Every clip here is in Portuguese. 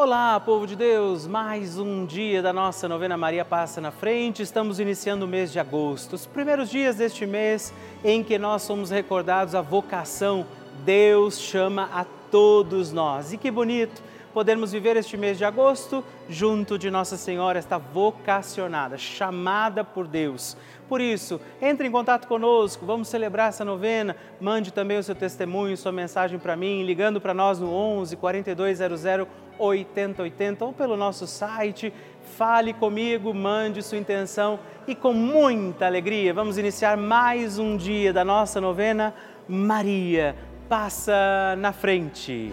Olá, povo de Deus! Mais um dia da nossa novena Maria Passa na Frente. Estamos iniciando o mês de agosto, os primeiros dias deste mês em que nós somos recordados a vocação. Deus chama a todos nós. E que bonito podermos viver este mês de agosto junto de Nossa Senhora, esta vocacionada, chamada por Deus. Por isso, entre em contato conosco, vamos celebrar essa novena. Mande também o seu testemunho, sua mensagem para mim, ligando para nós no 11 4200 8080 ou pelo nosso site. Fale comigo, mande sua intenção e com muita alegria vamos iniciar mais um dia da nossa novena. Maria passa na frente.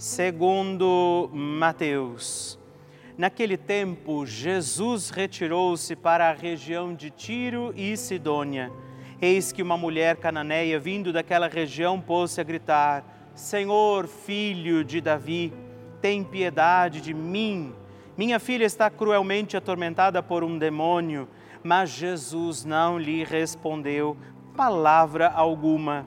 segundo Mateus. Naquele tempo, Jesus retirou-se para a região de Tiro e Sidônia. Eis que uma mulher cananeia, vindo daquela região, pôs-se a gritar: Senhor, filho de Davi, tem piedade de mim. Minha filha está cruelmente atormentada por um demônio mas Jesus não lhe respondeu palavra alguma.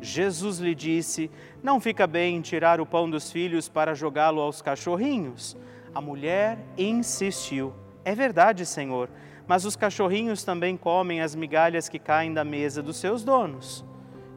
Jesus lhe disse: Não fica bem tirar o pão dos filhos para jogá-lo aos cachorrinhos. A mulher insistiu: É verdade, Senhor, mas os cachorrinhos também comem as migalhas que caem da mesa dos seus donos.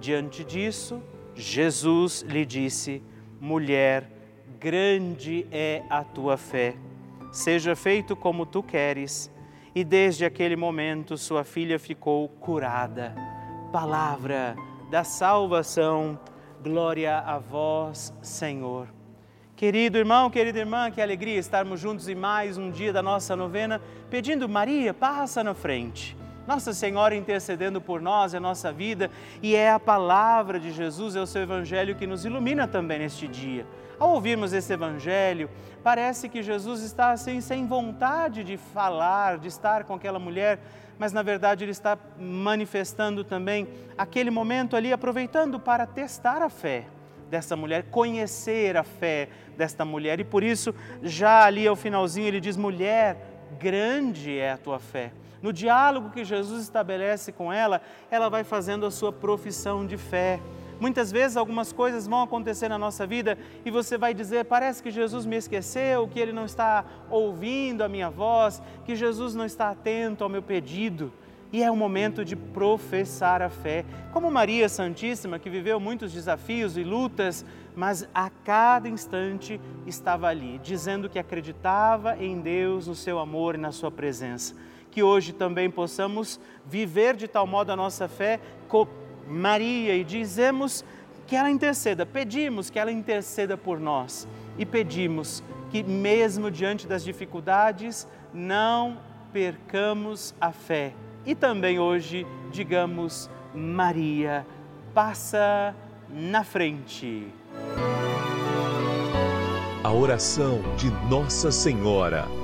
Diante disso, Jesus lhe disse: Mulher, grande é a tua fé seja feito como tu queres. E desde aquele momento sua filha ficou curada. Palavra da salvação, glória a vós, Senhor. Querido irmão, querida irmã, que alegria estarmos juntos em mais um dia da nossa novena, pedindo Maria, passa na frente. Nossa Senhora intercedendo por nós, a nossa vida, e é a palavra de Jesus, é o seu Evangelho que nos ilumina também neste dia. Ao ouvirmos esse evangelho, parece que Jesus está assim sem vontade de falar, de estar com aquela mulher, mas na verdade ele está manifestando também aquele momento ali, aproveitando para testar a fé dessa mulher, conhecer a fé desta mulher. E por isso, já ali ao finalzinho, ele diz: mulher, grande é a tua fé. No diálogo que Jesus estabelece com ela, ela vai fazendo a sua profissão de fé. Muitas vezes algumas coisas vão acontecer na nossa vida e você vai dizer: parece que Jesus me esqueceu, que Ele não está ouvindo a minha voz, que Jesus não está atento ao meu pedido. E é o momento de professar a fé. Como Maria Santíssima, que viveu muitos desafios e lutas, mas a cada instante estava ali, dizendo que acreditava em Deus, no seu amor e na sua presença. Que hoje também possamos viver de tal modo a nossa fé Maria e dizemos que ela interceda, pedimos que ela interceda por nós e pedimos que, mesmo diante das dificuldades, não percamos a fé. E também hoje digamos: Maria, passa na frente. A oração de Nossa Senhora.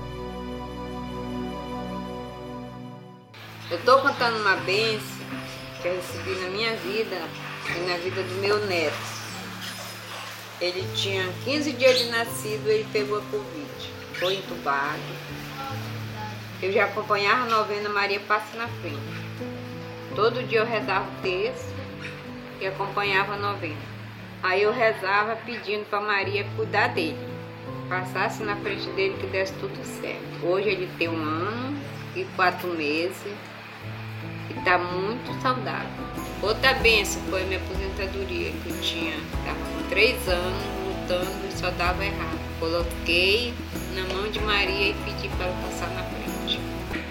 Eu estou contando uma benção que eu recebi na minha vida e na vida do meu neto. Ele tinha 15 dias de nascido, ele pegou a Covid. Foi entubado. Eu já acompanhava a novena Maria Passa na Frente. Todo dia eu rezava o texto e acompanhava a novena. Aí eu rezava pedindo para Maria cuidar dele. Passasse na frente dele que desse tudo certo. Hoje ele tem um ano e quatro meses e está muito saudável. Outra benção foi a minha aposentadoria, que eu tinha, estava com três anos lutando e só dava errado. Coloquei na mão de Maria e pedi para passar na frente.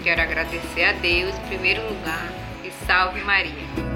Quero agradecer a Deus em primeiro lugar e salve Maria.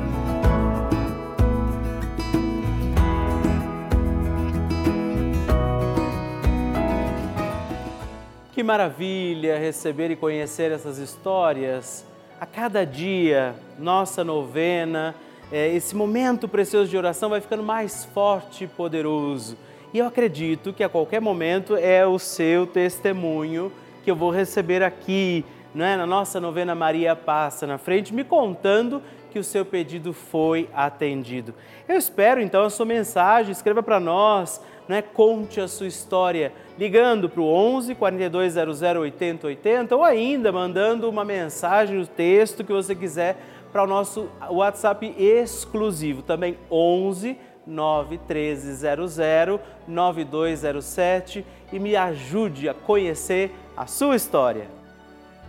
Que maravilha receber e conhecer essas histórias. A cada dia, nossa novena, é, esse momento precioso de oração vai ficando mais forte e poderoso. E eu acredito que a qualquer momento é o seu testemunho que eu vou receber aqui, é? na nossa novena Maria Passa na frente, me contando que o seu pedido foi atendido. Eu espero então a sua mensagem, escreva para nós né, conte a sua história ligando para o 11 4200 8080 ou ainda mandando uma mensagem, o um texto que você quiser para o nosso WhatsApp exclusivo, também 11 91300 9207 e me ajude a conhecer a sua história.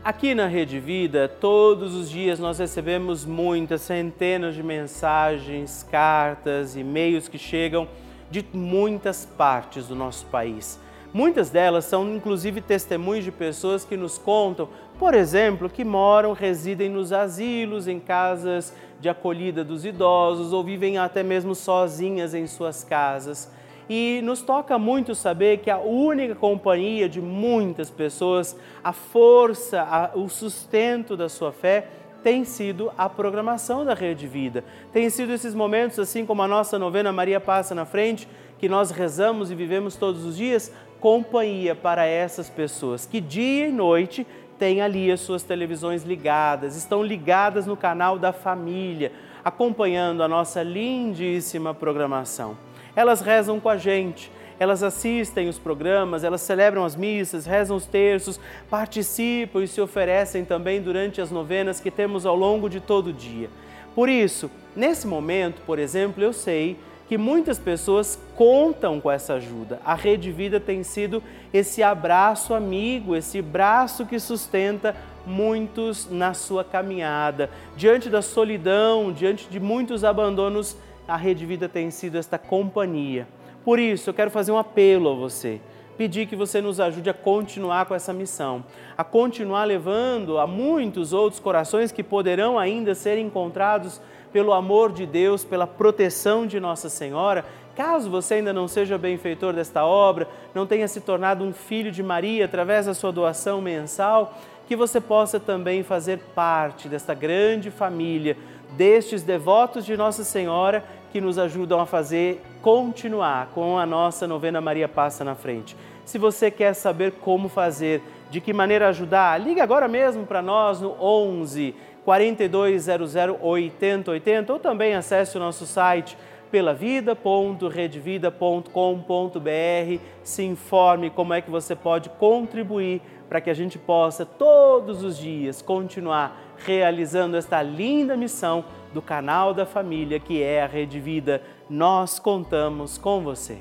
Aqui na Rede Vida, todos os dias nós recebemos muitas, centenas de mensagens, cartas, e-mails que chegam de muitas partes do nosso país. Muitas delas são inclusive testemunhos de pessoas que nos contam, por exemplo, que moram, residem nos asilos, em casas de acolhida dos idosos ou vivem até mesmo sozinhas em suas casas. E nos toca muito saber que a única companhia de muitas pessoas, a força, a, o sustento da sua fé tem sido a programação da Rede Vida. Tem sido esses momentos, assim como a nossa novena Maria Passa na Frente, que nós rezamos e vivemos todos os dias, companhia para essas pessoas que dia e noite têm ali as suas televisões ligadas, estão ligadas no canal da família, acompanhando a nossa lindíssima programação. Elas rezam com a gente, elas assistem os programas, elas celebram as missas, rezam os terços, participam e se oferecem também durante as novenas que temos ao longo de todo o dia. Por isso, nesse momento, por exemplo, eu sei que muitas pessoas contam com essa ajuda. A Rede Vida tem sido esse abraço amigo, esse braço que sustenta muitos na sua caminhada. Diante da solidão, diante de muitos abandonos, a Rede Vida tem sido esta companhia. Por isso, eu quero fazer um apelo a você, pedir que você nos ajude a continuar com essa missão, a continuar levando a muitos outros corações que poderão ainda ser encontrados pelo amor de Deus, pela proteção de Nossa Senhora. Caso você ainda não seja benfeitor desta obra, não tenha se tornado um filho de Maria através da sua doação mensal, que você possa também fazer parte desta grande família, destes devotos de Nossa Senhora que nos ajudam a fazer continuar com a nossa novena Maria Passa na Frente. Se você quer saber como fazer, de que maneira ajudar, ligue agora mesmo para nós no 11 4200 8080 ou também acesse o nosso site pelavida.redvida.com.br. Se informe como é que você pode contribuir para que a gente possa todos os dias continuar realizando esta linda missão do canal da família que é a Rede Vida. Nós contamos com você.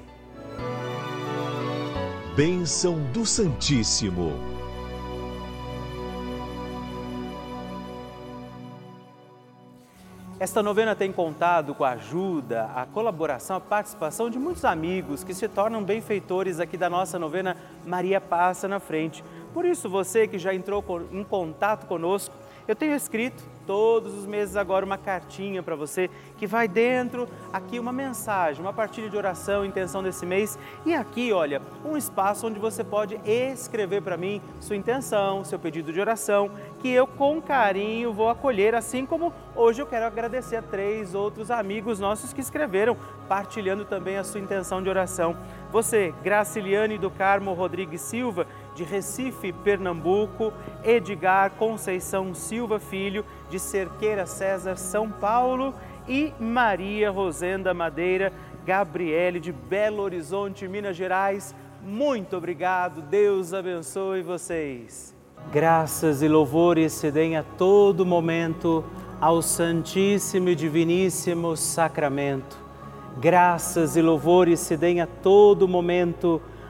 Bênção do Santíssimo. Esta novena tem contado com a ajuda, a colaboração, a participação de muitos amigos que se tornam benfeitores aqui da nossa novena Maria Passa na Frente. Por isso, você que já entrou em contato conosco, eu tenho escrito todos os meses agora uma cartinha para você que vai dentro aqui uma mensagem, uma partilha de oração, intenção desse mês e aqui, olha, um espaço onde você pode escrever para mim sua intenção, seu pedido de oração, que eu com carinho vou acolher, assim como hoje eu quero agradecer a três outros amigos nossos que escreveram, partilhando também a sua intenção de oração. Você, Graciliane do Carmo Rodrigues Silva, de Recife, Pernambuco, Edgar Conceição Silva Filho, de Cerqueira César, São Paulo, e Maria Rosenda Madeira, Gabriele de Belo Horizonte, Minas Gerais. Muito obrigado, Deus abençoe vocês. Graças e louvores se deem a todo momento ao Santíssimo e Diviníssimo Sacramento. Graças e louvores se deem a todo momento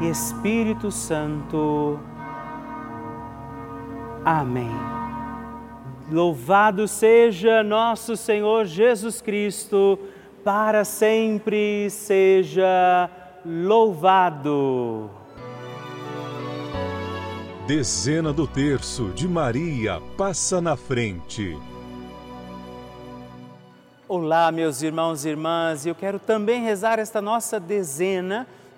e Espírito Santo. Amém. Louvado seja nosso Senhor Jesus Cristo, para sempre seja louvado. Dezena do terço de Maria passa na frente. Olá, meus irmãos e irmãs, eu quero também rezar esta nossa dezena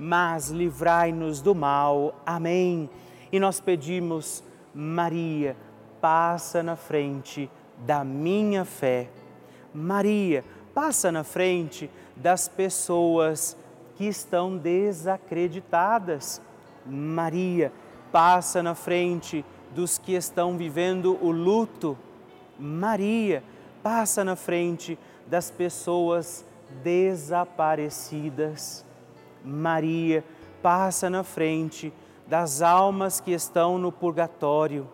mas livrai-nos do mal. Amém. E nós pedimos, Maria, passa na frente da minha fé. Maria, passa na frente das pessoas que estão desacreditadas. Maria, passa na frente dos que estão vivendo o luto. Maria passa na frente das pessoas desaparecidas. Maria passa na frente das almas que estão no purgatório.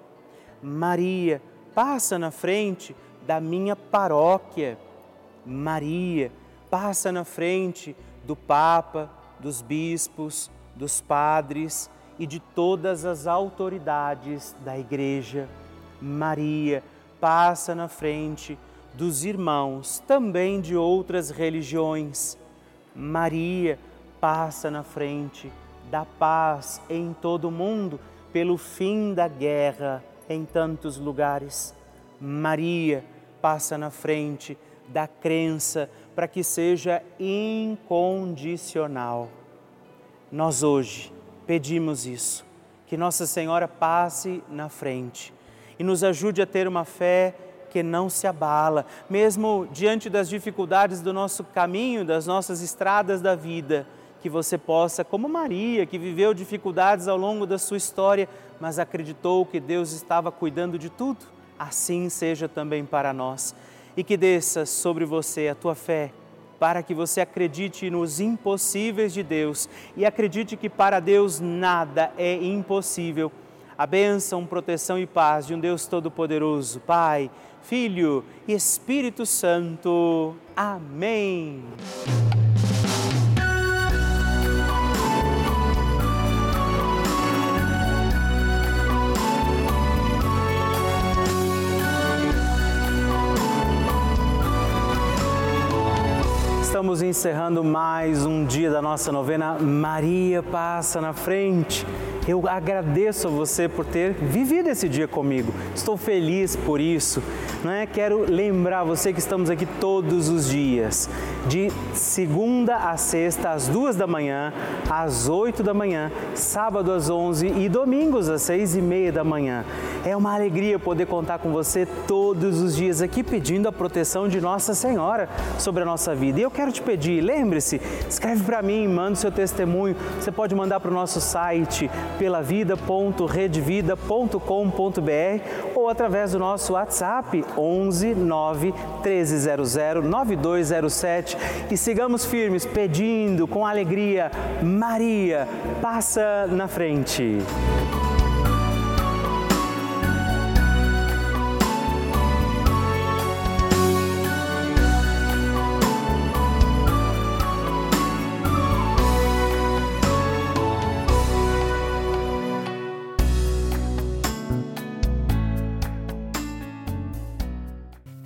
Maria passa na frente da minha paróquia. Maria passa na frente do Papa, dos bispos, dos padres e de todas as autoridades da Igreja. Maria passa na frente dos irmãos, também de outras religiões. Maria passa na frente da paz em todo o mundo, pelo fim da guerra em tantos lugares. Maria passa na frente da crença para que seja incondicional. Nós hoje pedimos isso, que Nossa Senhora passe na frente e nos ajude a ter uma fé que não se abala, mesmo diante das dificuldades do nosso caminho, das nossas estradas da vida, que você possa, como Maria, que viveu dificuldades ao longo da sua história, mas acreditou que Deus estava cuidando de tudo, assim seja também para nós. E que desça sobre você a tua fé, para que você acredite nos impossíveis de Deus e acredite que para Deus nada é impossível. A bênção, proteção e paz de um Deus Todo-Poderoso, Pai, Filho e Espírito Santo. Amém. Encerrando mais um dia da nossa novena Maria Passa na Frente. Eu agradeço a você por ter vivido esse dia comigo. Estou feliz por isso. Não é? Quero lembrar você que estamos aqui todos os dias, de segunda a sexta, às duas da manhã, às oito da manhã, sábado às onze e domingos às seis e meia da manhã. É uma alegria poder contar com você todos os dias aqui pedindo a proteção de Nossa Senhora sobre a nossa vida. E eu quero te pedir, lembre-se, escreve para mim, manda o seu testemunho. Você pode mandar para o nosso site pelavida.redvida.com.br ou através do nosso WhatsApp 11 9 1300 9207 e sigamos firmes pedindo com alegria, Maria, passa na frente.